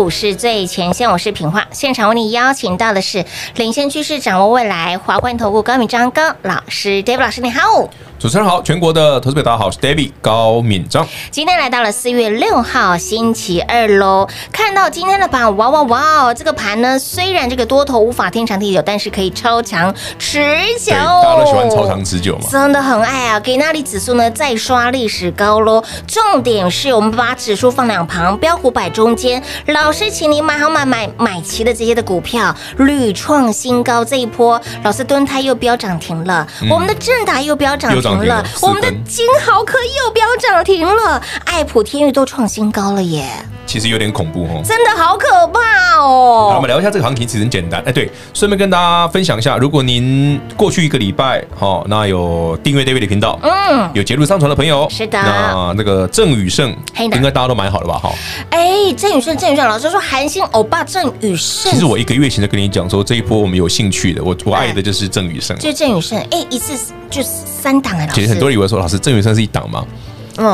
股市最前线，我是平化。现场为你邀请到的是领先趋势、掌握未来华冠投顾高敏章高老师，David 老师，你好。主持人好，全国的投资者大家好，我是 David 高敏章。今天来到了四月六号星期二喽，看到今天的盘，哇哇哇！这个盘呢，虽然这个多头无法天长地久，但是可以超强持久。大家都喜欢超长持久嘛，真的很爱啊！给那里指数呢再刷历史高喽。重点是我们把指数放两旁，标股摆中间。老师，请你买好买买买齐的这些的股票，屡创新高。这一波，老师敦泰又飙涨停了，嗯、我们的正达又飙涨停。停了，我们的金豪科又飙涨停了，爱普天域都创新高了耶！其实有点恐怖哦，真的好可怕哦。好，我们聊一下这个行情，其实很简单。哎，对，顺便跟大家分享一下，如果您过去一个礼拜，哈，那有订阅 David 的频道，嗯，有节录上传的朋友，是的，那那个郑宇胜，应该大家都买好了吧？哈，哎，郑宇胜，郑宇胜老师说，韩星欧巴郑宇盛。其实我一个月前就跟你讲说，这一波我们有兴趣的，我我爱的就是郑宇盛，就是郑宇盛，哎，一次就三档哎，其实很多人以为说，老师郑宇盛是一档吗？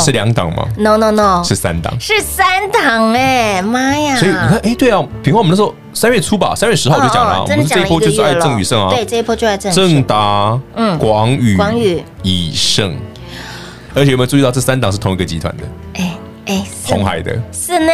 是两档吗？No No No，是三档，是三档哎，妈呀！所以你看，哎，对啊，比方我们那时候三月初吧，三月十号就讲了，我们这一波就是爱郑宇盛啊，对，这一波就爱郑郑达，嗯，广宇，广宇，以盛，而且有没有注意到这三档是同一个集团的？哎。哎，鸿海的，是呢，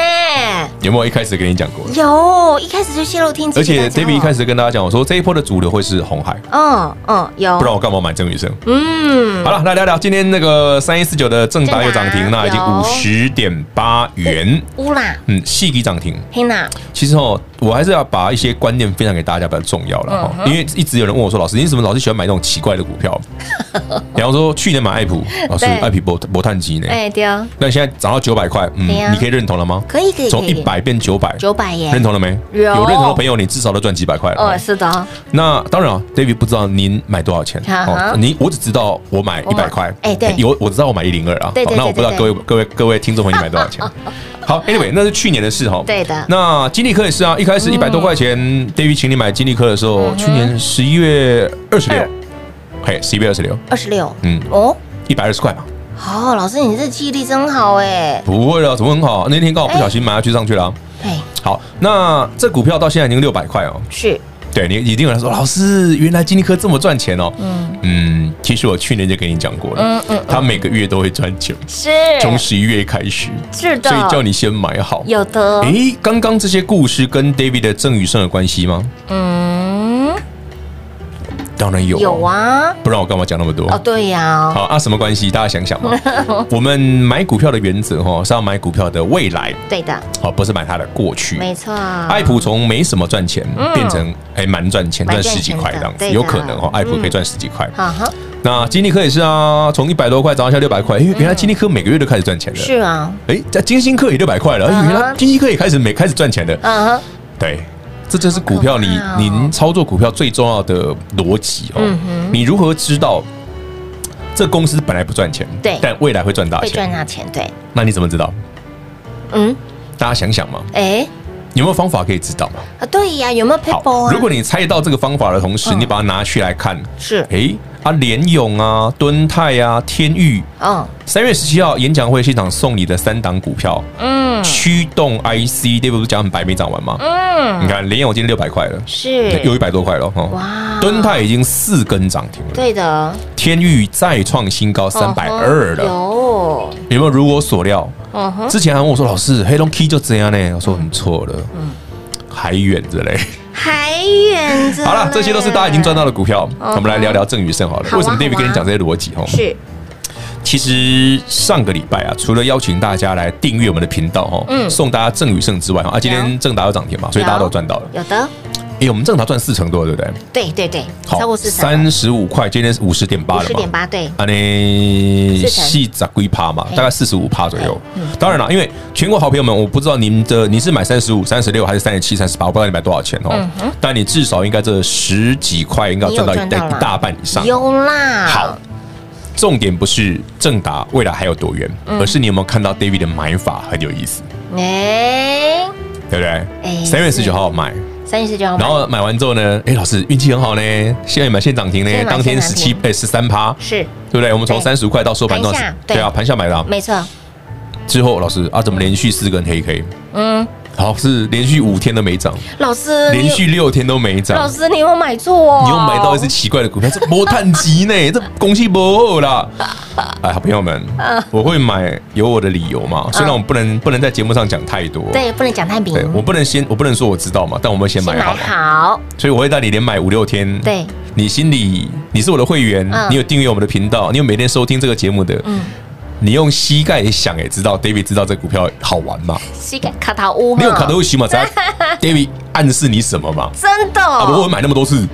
有没有一开始跟你讲过？有，一开始就泄露天机。而且 David 一开始跟大家讲，我说这一波的主流会是红海。嗯嗯，有，不然我干嘛买郑宇生？嗯，好了，来聊聊今天那个三一四九的正达又涨停，那已经五十点八元，乌啦，嗯，细级涨停，天哪！其实哦，我还是要把一些观念分享给大家比较重要了哈，因为一直有人问我说，老师，你怎么老是喜欢买那种奇怪的股票？比方说去年买爱普，老师爱普博博碳基呢？哎，对啊。那现在涨到九百。百块，嗯，你可以认同了吗？可以，可以，从一百变九百，九百耶，认同了没？有，有认同的朋友，你至少都赚几百块了。哦，是的。那当然啊，David 不知道您买多少钱。好，你我只知道我买一百块。哎，对，有我知道我买一零二啊。对，那我不知道各位各位各位听众朋友买多少钱。好，Anyway，那是去年的事哈。对的。那金利科也是啊，一开始一百多块钱，David 请你买金利科的时候，去年十一月二十六。嘿，十一月二十六，二十六，嗯，哦，一百二十块嘛。好，老师，你这记忆力真好哎。不会了，怎么很好？那天刚好不小心买下去上去了。哎，好，那这股票到现在已经六百块哦。是。对，你一定有人说，老师，原来金立科这么赚钱哦。嗯嗯，其实我去年就跟你讲过了。嗯嗯，他每个月都会赚钱。是。从十一月开始。是的。所以叫你先买好。有的。哎，刚刚这些故事跟 David 的郑宇胜有关系吗？嗯。当然有，有啊，不然我干嘛讲那么多？哦，对呀。好啊，什么关系？大家想想嘛。我们买股票的原则哈，是要买股票的未来。对的。好，不是买它的过去。没错。爱普从没什么赚钱，变成还蛮赚钱，赚十几块这样子，有可能哈。爱普可以赚十几块。好好。那金立科也是啊，从一百多块涨到现在六百块，因为原来金立科每个月都开始赚钱了。是啊。哎，在金星科也六百块了，原来金星科也开始没开始赚钱了。嗯哼。对。这就是股票，你您操作股票最重要的逻辑哦。你如何知道这公司本来不赚钱，对，但未来会赚大钱？会赚大钱，对。那你怎么知道？嗯，大家想想嘛。哎，有没有方法可以知道嘛？啊，对呀，有没有 paper？如果你猜到这个方法的同时，你把它拿去来看，是，哎。啊，联咏啊，敦泰啊，天域，嗯，三月十七号演讲会现场送你的三档股票，嗯，驱动 IC，对不是？讲很白没涨完吗？嗯，你看联咏今天六百块了，是。有一百多块了哈，哇，敦泰已经四根涨停了，对的，天域再创新高三百二了，有。有没有如我所料？嗯哼，之前还问我说，老师黑龙 K 就这样呢？我说你错了，嗯，还远着嘞。还远着。好了，这些都是大家已经赚到的股票。我们来聊聊郑宇胜好了。为什么 David 跟你讲这些逻辑？哈，是。其实上个礼拜啊，除了邀请大家来订阅我们的频道哈，嗯，送大家郑宇胜之外，啊，今天正达有涨停嘛，所以大家都赚到了。有的。哎，我们正达赚四成多，对不对？对对对，超过四成。三十五块，今天是五十点八了嘛？五十点八，对。啊，你细砸龟趴嘛，大概四十五趴左右。当然了，因为全国好朋友们，我不知道您的你是买三十五、三十六还是三十七、三十八，我不知道你买多少钱哦。但你至少应该这十几块应该赚到一一大半以上。有啦。好，重点不是正达未来还有多远，而是你有没有看到 David 的买法很有意思？哎，对不对？哎，三月十九号买。三月十九号，然后买完之后呢？哎，老师运气很好呢，现在买现涨停呢，当天十七哎十三趴，是对不对？我们从三十五块到收盘多少？对啊，盘下买的，没错。之后老师啊，怎么连续四根黑 K？嗯。好，是连续五天都没涨，老师连续六天都没涨，老师你有买错哦，你又买到一只奇怪的股票，这摩探机呢？这恭喜不啦！哎，好朋友们，我会买有我的理由嘛，虽然我不能不能在节目上讲太多，对，不能讲太明，我不能先我不能说我知道嘛，但我们先买好，好，所以我会带你连买五六天，对，你心里你是我的会员，你有订阅我们的频道，你有每天收听这个节目的，嗯。你用膝盖想也知道，David 知道这股票好玩吗？膝盖卡塔乌，你有卡塔乌洗吗？David 暗示你什么吗？真的，我买那么多次，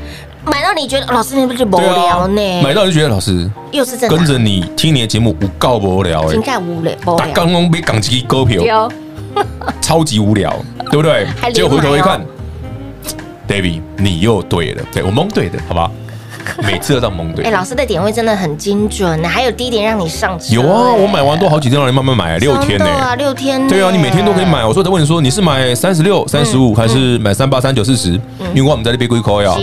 买到你觉得老师你不是无聊呢？买到就觉得老师又是跟着你听你的节目不够无聊哎，应该无聊，打刚刚被港机割票，超级无聊，对不对？结果回头一看，David 你又对了，对我蒙对的，好吧？每次都这样蒙对，哎，老师的点位真的很精准，还有低点让你上车。有啊，我买完都好几天让你慢慢买，六天呢。对啊，六天。对啊，你每天都可以买。我说在问你说，你是买三十六、三十五，还是买三八、三九、四十？因为我们在那边归扣呀。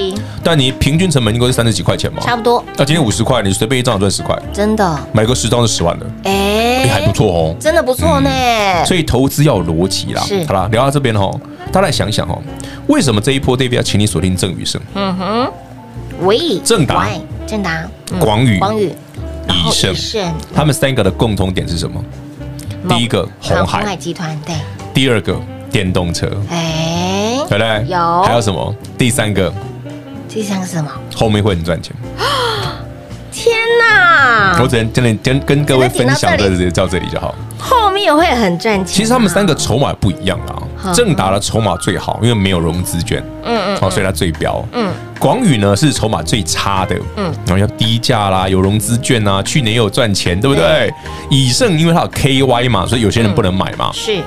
但你平均成本应该是三十几块钱嘛？差不多。那今天五十块，你随便一张赚十块。真的。买个十张就十万了。哎，还不错哦。真的不错呢。所以投资要有逻辑啦。是。好啦，聊到这边哈，大家来想想哈，为什么这一波 David 要请你锁定郑宇生？嗯哼。喂。正达。正达、广宇、广宇、以盛，他们三个的共同点是什么？第一个红海集团，对。第二个电动车，哎，对不对？有。还有什么？第三个？第三个是什么？后面会很赚钱。天哪！我只能真的跟跟各位分享的，就到这里就好。后面会很赚钱。其实他们三个筹码不一样啊。正达的筹码最好，因为没有融资券，嗯嗯，哦，所以它最标。嗯。广宇呢是筹码最差的，嗯，然后要低价啦，有融资券啊，去年也有赚钱，对不对？以盛因为它有 KY 嘛，所以有些人不能买嘛。是。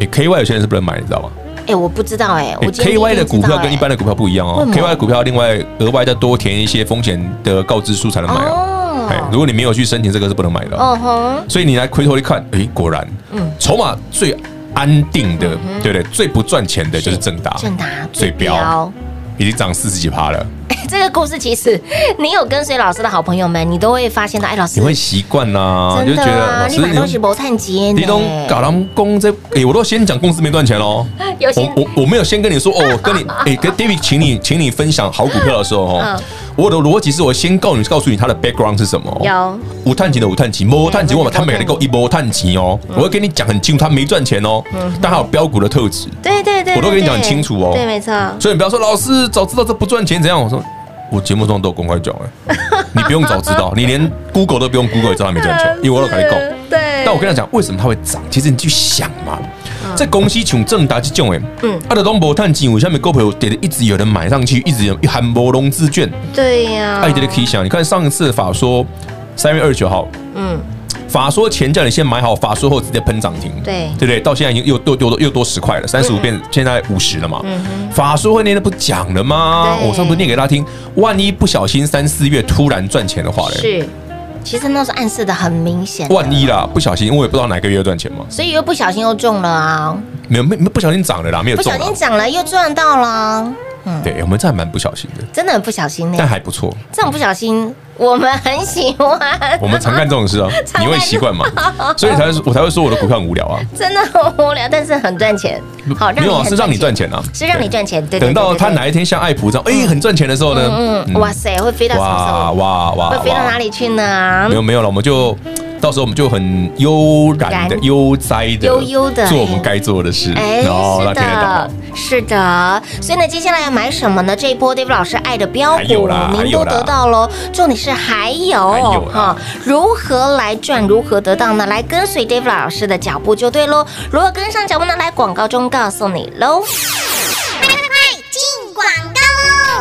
哎，KY 有些人是不能买，你知道吗？哎，我不知道哎。KY 的股票跟一般的股票不一样哦。KY 的股票另外额外再多填一些风险的告知书才能买哦。哎，如果你没有去申请，这个是不能买的。哦哼。所以你来回头一看，哎，果然，嗯，筹码最安定的，对不对？最不赚钱的就是正达，正达最标。已经涨四十几趴了，这个故事其实你有跟随老师的好朋友们，你都会发现到，哎，老师你会习惯呐，真的啊，你买东西不趁钱，你都搞狼公这，哎，我都先讲公司没赚钱喽，我我我没有先跟你说哦，跟你 哎跟 David 请你请你分享好股票的时候哦。我的逻辑是我先告诉你，告诉你他的 background 是什么。有五碳级的五碳级，无碳级我把他每个人够一波碳级哦。我会跟你讲很清楚，他没赚钱哦，但他有标股的特质。对对对，我都跟你讲很清楚哦。对，没错。所以你不要说老师早知道这不赚钱怎样。我说我节目中都有公开讲哎，你不用早知道，你连 Google 都不用 Google 也知道他没赚钱，因为我都跟你讲。对。但我跟你讲，为什么它会涨？其实你去想嘛。在公司从正达这种诶，嗯，啊的都无碳金，为什么股票跌的一直有人买上去，一直有一含无融资券？对呀，哎，你可以想，你看上一次法说三月二十九号，嗯，法说前叫你先买好，法说后直接喷涨停，对，对不对？到现在已经又又多又多十块了，三十五变现在五十了嘛，嗯，法说会那天不讲了吗？我上次念给大家听，万一不小心三四月突然赚钱的话嘞，是。其实那是暗示的很明显，万一啦，不小心，因为我也不知道哪个月赚钱嘛，所以又不小心又中了啊，没有没没不小心涨了啦，没有中，不小心涨了又赚到了，嗯，对，我们这还蛮不小心的，真的很不小心呢，但还不错，这种不小心。我们很喜欢，我们常干这种事啊，你会习惯吗？所以才我才会说我的股票很无聊啊，真的很无聊，但是很赚钱。好，没有啊，是让你赚钱啊，是让你赚钱。对，等到他哪一天像爱普这样，哎，很赚钱的时候呢，嗯，哇塞，会飞到？哇哇哇，会飞到哪里去呢？没有没有了，我们就。到时候我们就很悠然的、悠哉的、悠悠的做我们该做的事，哎，然后他听得懂。是的，所以呢，接下来要买什么呢？这一波 David 老师爱的标股，您都得到喽。重点是还有哈，如何来赚？如何得到呢？来跟随 David 老师的脚步就对喽。如何跟上脚步呢？来广告中告诉你喽。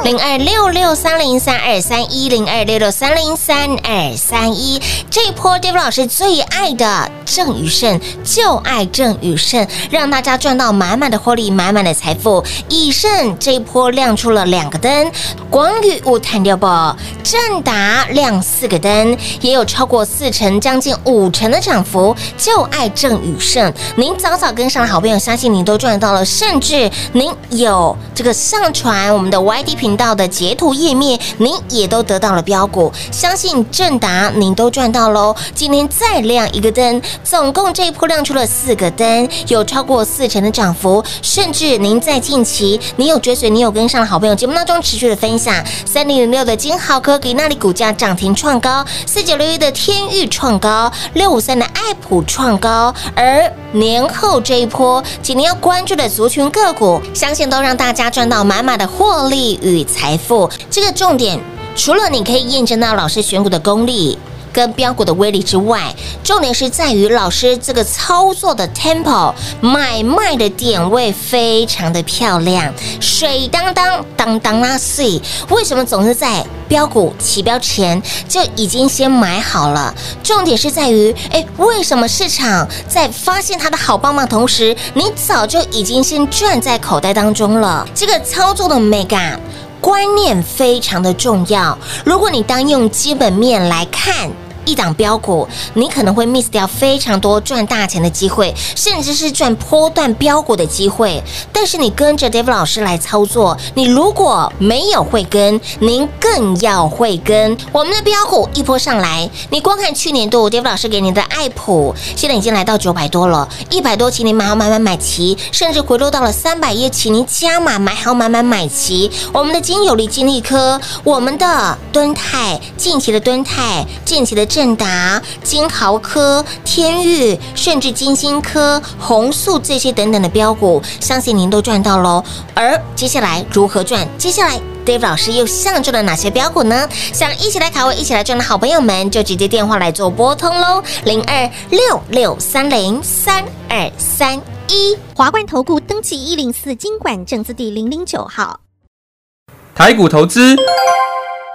零二六六三零三二三一零二六六三零三二三一，这一波 David 老师最爱的郑宇盛，就爱郑宇盛，让大家赚到满满的获利，满满的财富。以盛这一波亮出了两个灯，广宇无碳六宝，正达亮四个灯，也有超过四成，将近五成的涨幅。就爱郑宇盛，您早早跟上的好朋友，相信您都赚到了，甚至您有这个上传我们的 YD 频。到的截图页面，您也都得到了标股，相信正达您都赚到喽。今天再亮一个灯，总共这一波亮出了四个灯，有超过四成的涨幅，甚至您在近期，你有追随，你有跟上的好朋友，节目当中持续的分享，三零零六的金豪科给那里股价涨停创高，四九六一的天域创高，六五三的爱普创高，而年后这一波，今年要关注的族群个股，相信都让大家赚到满满的获利与。财富这个重点，除了你可以验证到老师选股的功力跟标股的威力之外，重点是在于老师这个操作的 tempo 买卖的点位非常的漂亮，水当当当当拉碎。为什么总是在标股起标前就已经先买好了？重点是在于，哎，为什么市场在发现它的好棒棒同时，你早就已经先赚在口袋当中了？这个操作的美感。观念非常的重要。如果你单用基本面来看，一档标股，你可能会 miss 掉非常多赚大钱的机会，甚至是赚波段标股的机会。但是你跟着 David 老师来操作，你如果没有会跟，您更要会跟。我们的标股一波上来，你光看去年度 David 老师给你的爱普，现在已经来到九百多了，一百多，请你买好买买买齐，甚至回落到了三百页，请您加码买好买买买齐。我们的金有利、金利科，我们的敦泰，近期的敦泰，近期的。正达、金豪科、天域，甚至金星科、弘塑这些等等的标股，相信您都赚到喽。而接下来如何赚？接下来 David 老师又相中了哪些标股呢？想一起来卡位、一起来赚的好朋友们，就直接电话来做拨通喽，零二六六三零三二三一。华冠投顾登记一零四经管证字第零零九号，台股投资。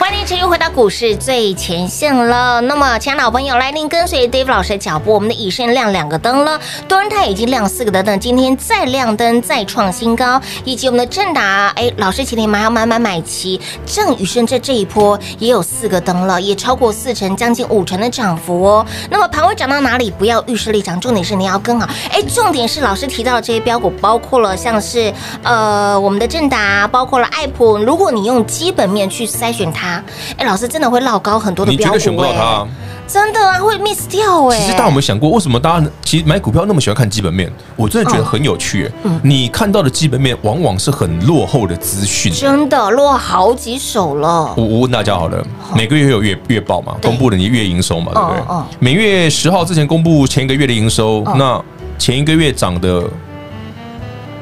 欢迎持续回到股市最前线了。那么，亲爱的老朋友，来您跟随 Dave 老师的脚步，我们的以盛亮两个灯了，多恩泰已经亮四个灯灯，今天再亮灯，再创新高。以及我们的正达，哎，老师请你买要买买买齐，正宇盛这这一波也有四个灯了，也超过四成，将近五成的涨幅哦。那么盘位涨到哪里？不要预设立场，重点是你要跟好。哎，重点是老师提到的这些标股，包括了像是呃我们的正达，包括了爱普，如果你用基本面去筛选它。哎，老师真的会落高很多的你绝对选不到他，真的啊，会 miss 掉哎。其实大家有没有想过，为什么大家其实买股票那么喜欢看基本面？我真的觉得很有趣。嗯，你看到的基本面往往是很落后的资讯，真的落好几手了。我我问大家好了，每个月会有月月报嘛？公布的你月营收嘛？对不对？每月十号之前公布前一个月的营收，那前一个月涨的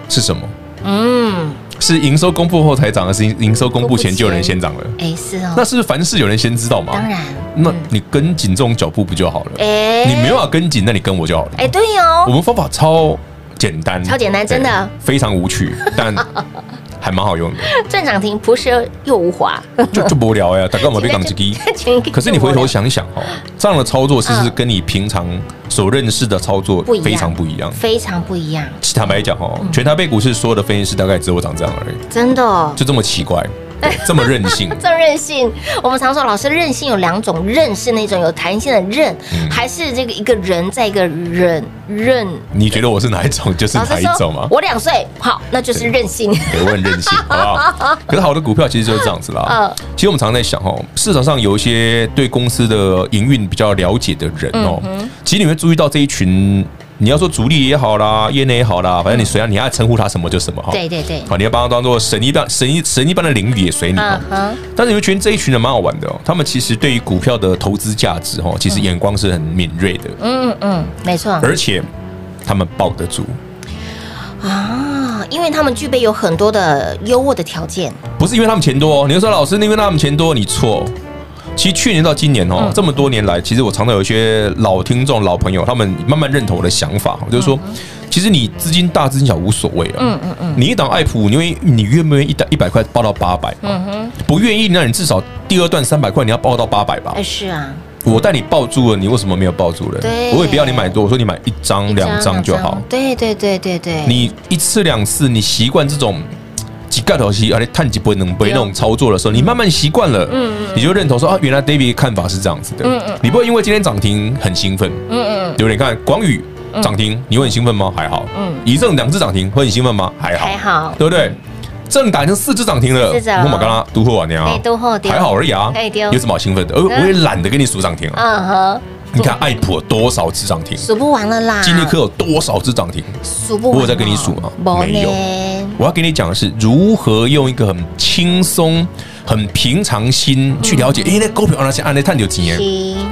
是什么？嗯。是营收公布后才涨，还是营收公布前就有人先涨了？哎，是哦。那是凡事有人先知道吗？当然。那你跟紧这种脚步不就好了？哎，你没办法跟紧，那你跟我就好了。哎，对哦。我们方法超简单，超简单，真的。非常无趣，但 还蛮好用的。赚涨停，朴实又无华，就就无聊呀。大哥，我被挡机机。可是你回头想一想哦，这样的操作其实跟你平常所认识的操作非常不一样，非常不一样。坦白讲哦，全台北股市所有的分析师大概只有我长这样而已，真的，就这么奇怪。这么任性，这么任性。我们常说，老师任性有两种，任是那种有弹性的任，还是这个一个人在一个忍任。你觉得我是哪一种？就是哪一种吗？我两岁，好，那就是任性。对，我很任性，好不好？可是好的股票其实就是这样子啦。嗯，其实我们常在想哦，市场上有一些对公司的营运比较了解的人哦，其实你会注意到这一群。你要说主力也好啦，业内也好啦，反正你随便你爱称呼他什么就什么哈。对对对。好，你要把他当做神一般、神一神一般的领域也随你哈。但是你会觉得这一群人蛮好玩的哦，他们其实对于股票的投资价值哈，其实眼光是很敏锐的。嗯嗯，没错。而且他们抱得住啊，因为他们具备有很多的优渥的条件。不是因为他们钱多，你就说老师，因为他们钱多，你错。其实去年到今年哦，这么多年来，其实我常常有一些老听众、老朋友，他们慢慢认同我的想法，就是说，其实你资金大、资金小无所谓啊。嗯嗯嗯。你一档爱普，你愿意，你愿不愿意一档一百块报到八百？嗯哼。不愿意，那你至少第二段三百块你要报到八百吧？哎，是啊。我带你抱住了，你为什么没有抱住了？对。我也不要你买多，我说你买一张、两张就好。对对对对对。你一次两次，你习惯这种。几个头期，而且探几不能不会那种操作的时候，你慢慢习惯了，嗯，你就认同说啊，原来 David 看法是这样子的，嗯嗯，你不会因为今天涨停很兴奋，嗯嗯，有点看广宇涨停，你会很兴奋吗？还好，嗯，以正两只涨停会很兴奋吗？还好，还好，对不对？正打成四只涨停了，我马刚刚都货完了，都货还好而已啊，有什么好兴奋的？而我也懒得跟你数涨停啊，嗯哼。你看爱普有多少只涨停？数不完了啦！金立科有多少只涨停？数不完。我有在跟你数吗？没有。我要给你讲的是如何用一个很轻松、很平常心去了解。哎，那股票那些按那探究几年？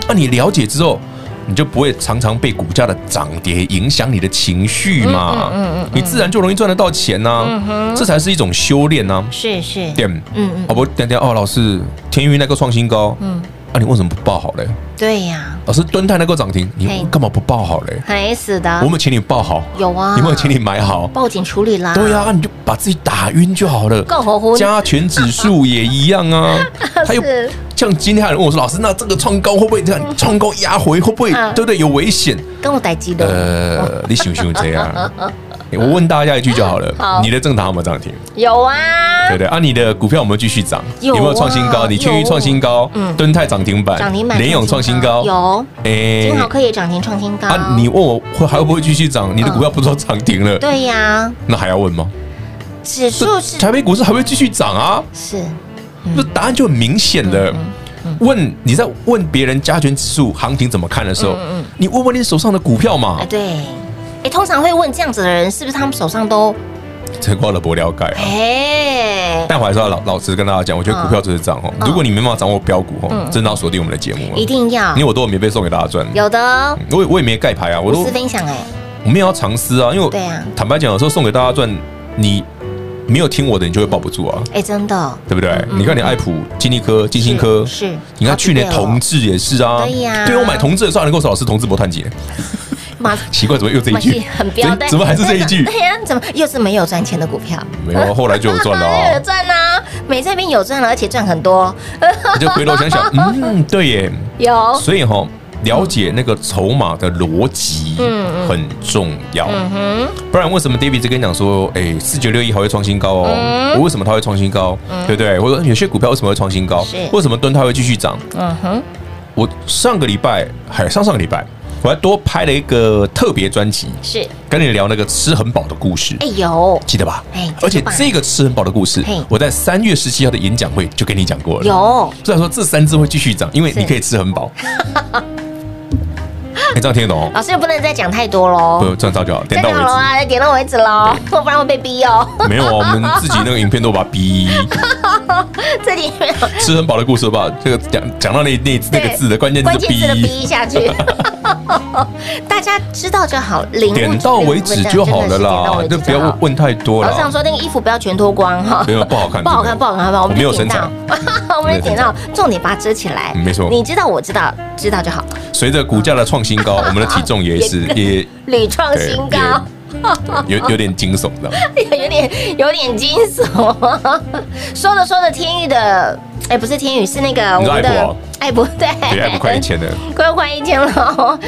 那你了解之后，你就不会常常被股价的涨跌影响你的情绪嘛？嗯嗯。你自然就容易赚得到钱呐。这才是一种修炼呐。是是。对。嗯嗯。哦不，等等哦，老师，天宇那个创新高。嗯。那你为什么不报好嘞？对呀。老师敦泰能够涨停，你干嘛不报好嘞？还是的，我们请你报好，有啊，有没有请你买好？报警处理啦。对呀，你就把自己打晕就好了。加权指数也一样啊，还有像今天还有人问我说，老师，那这个创高会不会这样？创高压回会不会？对不对？有危险？跟我待机的。呃，你想不喜欢这样？我问大家一句就好了，你的正堂有没有涨停？有啊，对对啊，你的股票有没有继续涨？有没有创新高？你天钰创新高，嗯，敦泰涨停板，涨停板，联永创新高，有，哎，金豪科也涨停创新高啊！你问我会还会不会继续涨？你的股票不是说涨停了？对呀，那还要问吗？指数是台北股市还会继续涨啊？是，那答案就很明显的。问你在问别人加权指数行情怎么看的时候，你问问你手上的股票嘛？对。欸、通常会问这样子的人，是不是他们手上都这挂了薄料盖啊？哎，但我还是要老老实跟大家讲，我觉得股票就是这样哦。如果你没办法掌握标股哦，真的要锁定我们的节目，一定要，因为我都有免费送给大家赚。有的，我也我也没盖牌啊，我都是分享哎，我们也要尝试啊，因为对啊，坦白讲，有时候送给大家赚，你没有听我的，你就会抱不住啊。哎，真的，对不对？你看你爱普、金利科、金星科，是，你看去年同志也是啊，对呀，对我买同志的时候，能够老师同志不探 几。奇怪，怎么又这一句？很标的，怎么还是这一句？对呀，怎么又是没有赚钱的股票？没有，后来就有赚了。有赚啊，美这边有赚了，而且赚很多。你就回头想想，嗯，对耶，有。所以哈，了解那个筹码的逻辑，嗯，很重要。不然为什么 David 就跟你讲说，哎，四九六一还会创新高哦？我为什么它会创新高？对不对？我说有些股票为什么会创新高？为什么蹲它会继续涨？嗯哼，我上个礼拜还上上个礼拜。我还多拍了一个特别专辑，是跟你聊那个吃很饱的故事。哎有，记得吧？哎，而且这个吃很饱的故事，我在三月十七号的演讲会就跟你讲过了。有，虽然说这三只会继续涨，因为你可以吃很饱。你 这样听得懂？老师也不能再讲太多喽。不，这样照就好，点到为止啊，点到为止喽，不然会被逼哦。没有啊，我们自己那个影片都把它逼。这里没有。吃很饱的故事吧？这个讲讲到那那那个字的关键字逼。逼下去。大家知道就好，点到为止就好了啦，就不要问太多了。老师想说那个衣服不要全脱光哈，没有不好看，不好看，不好看，我们没有身材，我们点到。重点把它遮起来，没错，你知道我知道，知道就好。随着股价的创新高，我们的体重也是也屡创新高。有有点惊悚的，有点有点惊悚。说着说着，天宇的，哎，不是天宇，是那个我们的爱普，对，爱博快一千了，快要快一千了。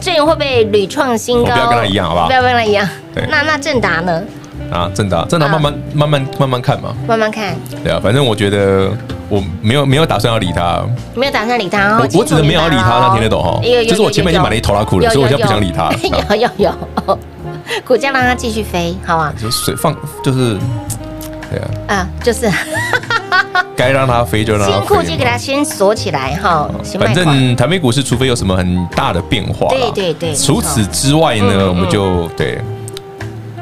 这人会不会屡创新高？不要跟他一样，好不好？不要跟他一样。那那正达呢？啊，正达，正达，慢慢慢慢慢慢看嘛，慢慢看。对啊，反正我觉得我没有没有打算要理他，没有打算理他。我我只是没有要理他，他听得懂哈？就是我前面已经买了一头拉裤了，所以我现在不想理他。有 有有。股价让它继续飞，好吧？就水放，就是，对啊，啊，就是，该让它飞就让它飞。新库机给它先锁起来哈。反正台北股市，除非有什么很大的变化，对对对。除此之外呢，我们就对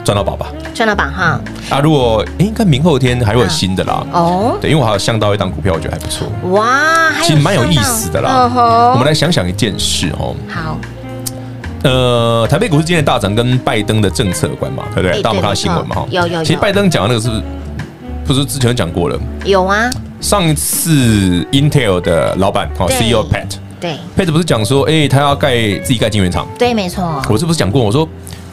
赚到宝吧，赚到宝哈。啊，如果哎，看明后天还会有新的啦。哦，对，因为我还有想到一档股票，我觉得还不错。哇，其实蛮有意思的啦。我们来想想一件事哦。好。呃，台北股市今天大涨，跟拜登的政策有关嘛？对不对？大家有看到新闻嘛？哈，有有。其实拜登讲的那个是不是，不是之前讲过了？有啊。上一次 Intel 的老板哦 CEO Pat，对，Pat 不是讲说，哎，他要盖自己盖晶圆厂？对，没错。我是不是讲过？我说。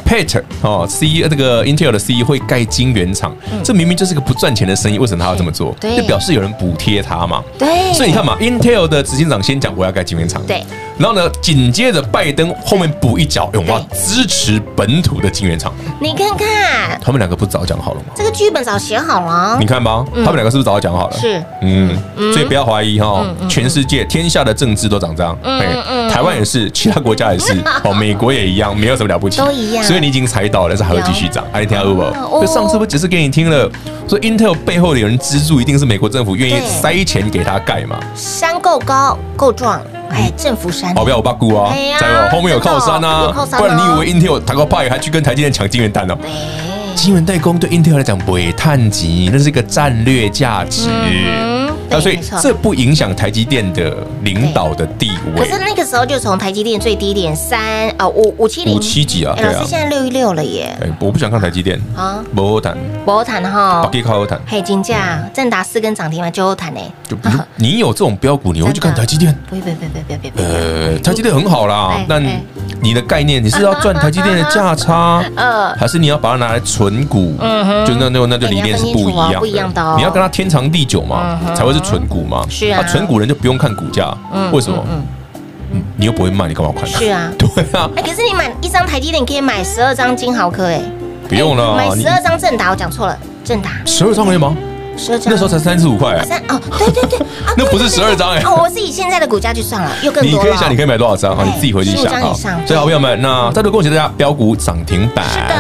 Pat 哦，C 这个 Intel 的 C 会盖晶圆厂，这明明就是个不赚钱的生意，为什么他要这么做？就表示有人补贴他嘛。对，所以你看嘛，Intel 的执行长先讲我要盖晶圆厂，对，然后呢，紧接着拜登后面补一脚，我要支持本土的晶圆厂。你看看，他们两个不早讲好了吗？这个剧本早写好了。你看吧，他们两个是不是早讲好了？是，嗯，所以不要怀疑哈，全世界天下的政治都长这样，嗯嗯，台湾也是，其他国家也是，哦，美国也一样，没有什么了不起，都一样，所以。你已经猜到了，但是还会继续涨。哎，听到不？就上次不解释给你听了，说 Intel 背后有人资助，一定是美国政府愿意塞钱给他盖嘛？山够高够壮，哎，政府山。保镖我八股啊，在不？后面有靠山啊，不然你以为 Intel 他个派还去跟台积电抢晶圆单呢？晶圆代工对 Intel 来讲不会太急，那是一个战略价值。那所以这不影响台积电的领导的地位。可是那个时候就从台积电最低点三啊五五七零五七几啊？老师现在六一六了耶。哎，我不想看台积电啊，不好谈，不好谈哈，不给靠好谈。黑金价正达四根涨停嘛，就好谈呢。就你有这种标股，你会去看台积电？不不不不不不呃，台积电很好啦，但你的概念你是要赚台积电的价差，呃，还是你要把它拿来存股？嗯哼，就那那那就理念是不一样的，不一样的。你要跟它天长地久嘛，才会是存股嘛。是啊，存股人就不用看股价，为什么？嗯，你又不会卖，你干嘛看？是啊，对啊。哎，可是你买一张台积电，你可以买十二张金豪科，哎，不用了，买十二张正达，我讲错了，正达十二张可以吗？那时候才三十五块，三哦，对对对，那不是十二张哎，哦，我是以现在的股价去算了，又更多。你可以想，你可以买多少张哈？你自己回去想哈。所以好朋友们，那再度恭喜大家标股涨停板。是的。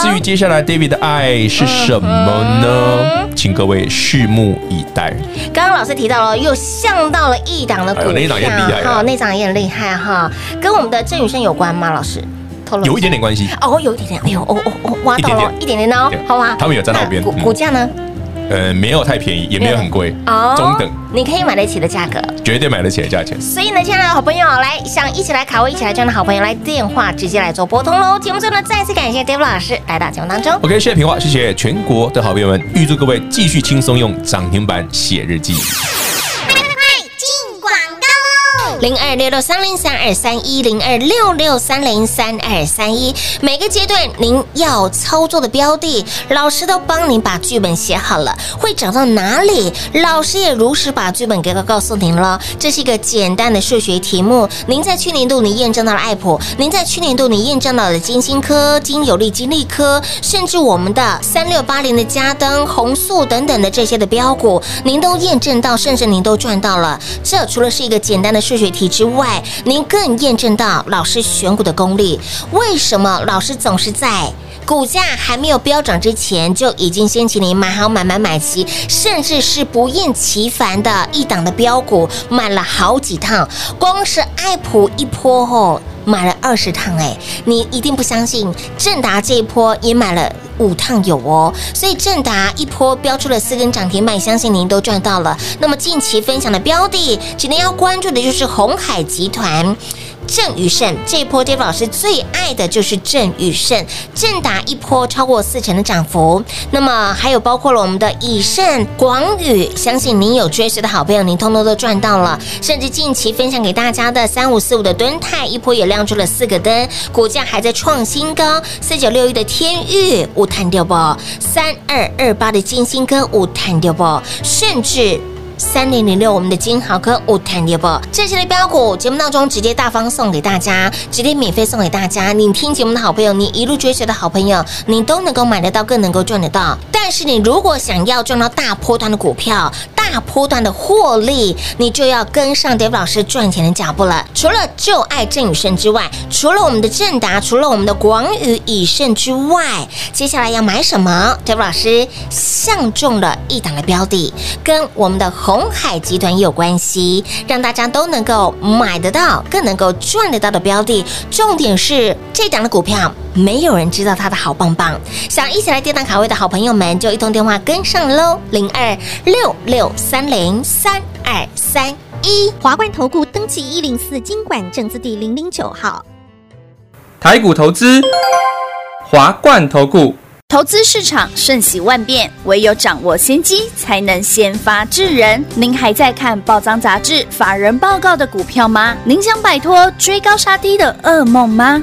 至于接下来 David 的爱是什么呢？请各位拭目以待。刚刚老师提到了，又像到了一档的股票，那档也很厉害，哈，那档也很厉害哈，跟我们的郑宇生有关吗？老师，有一点点关系。哦，有一点点，哎呦，哦哦哦，挖到了，一点点哦，好吧。他们有在那边。股股价呢？呃，没有太便宜，也没有很贵，哦，中等，你可以买得起的价格，绝对买得起的价钱。所以呢，亲爱的好朋友，来想一起来卡位，一起来赚的好朋友，来电话直接来做拨通喽。节目最后呢，再次感谢 David 老师来到节目当中。OK，谢谢平话，谢谢全国的好朋友们，预祝各位继续轻松用涨停板写日记。零二六六三零三二三一零二六六三零三二三一，每个阶段您要操作的标的，老师都帮您把剧本写好了，会涨到哪里，老师也如实把剧本给告诉您了。这是一个简单的数学题目。您在去年度你验证到了爱普，您在去年度你验证到了金星科、金有利、金利科，甚至我们的三六八零的嘉登、红素等等的这些的标股，您都验证到，甚至您都赚到了。这除了是一个简单的数学题之外，您更验证到老师选股的功力。为什么老师总是在股价还没有飙涨之前，就已经先请您买好买买买齐，甚至是不厌其烦的一档的标股买了好几趟，光是爱普一波后买了二十趟，哎，你一定不相信，正达这一波也买了五趟有哦，所以正达一波飙出了四根涨停板，相信您都赚到了。那么近期分享的标的，今天要关注的就是鸿海集团。郑宇盛这一波，David 老师最爱的就是郑宇盛，正达一波超过四成的涨幅。那么还有包括了我们的以盛、广宇，相信您有追随的好朋友，您通通都赚到了。甚至近期分享给大家的三五四五的敦泰，一波也亮出了四个灯，股价还在创新高。四九六一的天钰无弹掉不？三二二八的金星科无弹掉不？甚至。三零零六，我们的金豪科无弹跌不？这些的标股节目当中直接大方送给大家，直接免费送给大家。你听节目的好朋友，你一路追随的好朋友，你都能够买得到，更能够赚得到。但是你如果想要赚到大波段的股票，大波段的获利，你就要跟上 David 老师赚钱的脚步了。除了就爱郑宇胜之外，除了我们的正达，除了我们的广宇、以胜之外，接下来要买什么？David 老师相中了一档的标的，跟我们的鸿海集团有关系，让大家都能够买得到，更能够赚得到的标的。重点是这档的股票，没有人知道它的好棒棒。想一起来跌档卡位的好朋友们，就一通电话跟上喽，零二六六。三零三二三一，华冠投顾登记一零四经管证字第零零九号，台股投资，华冠投顾。投资市场瞬息万变，唯有掌握先机，才能先发制人。您还在看报章杂志、法人报告的股票吗？您想摆脱追高杀低的噩梦吗？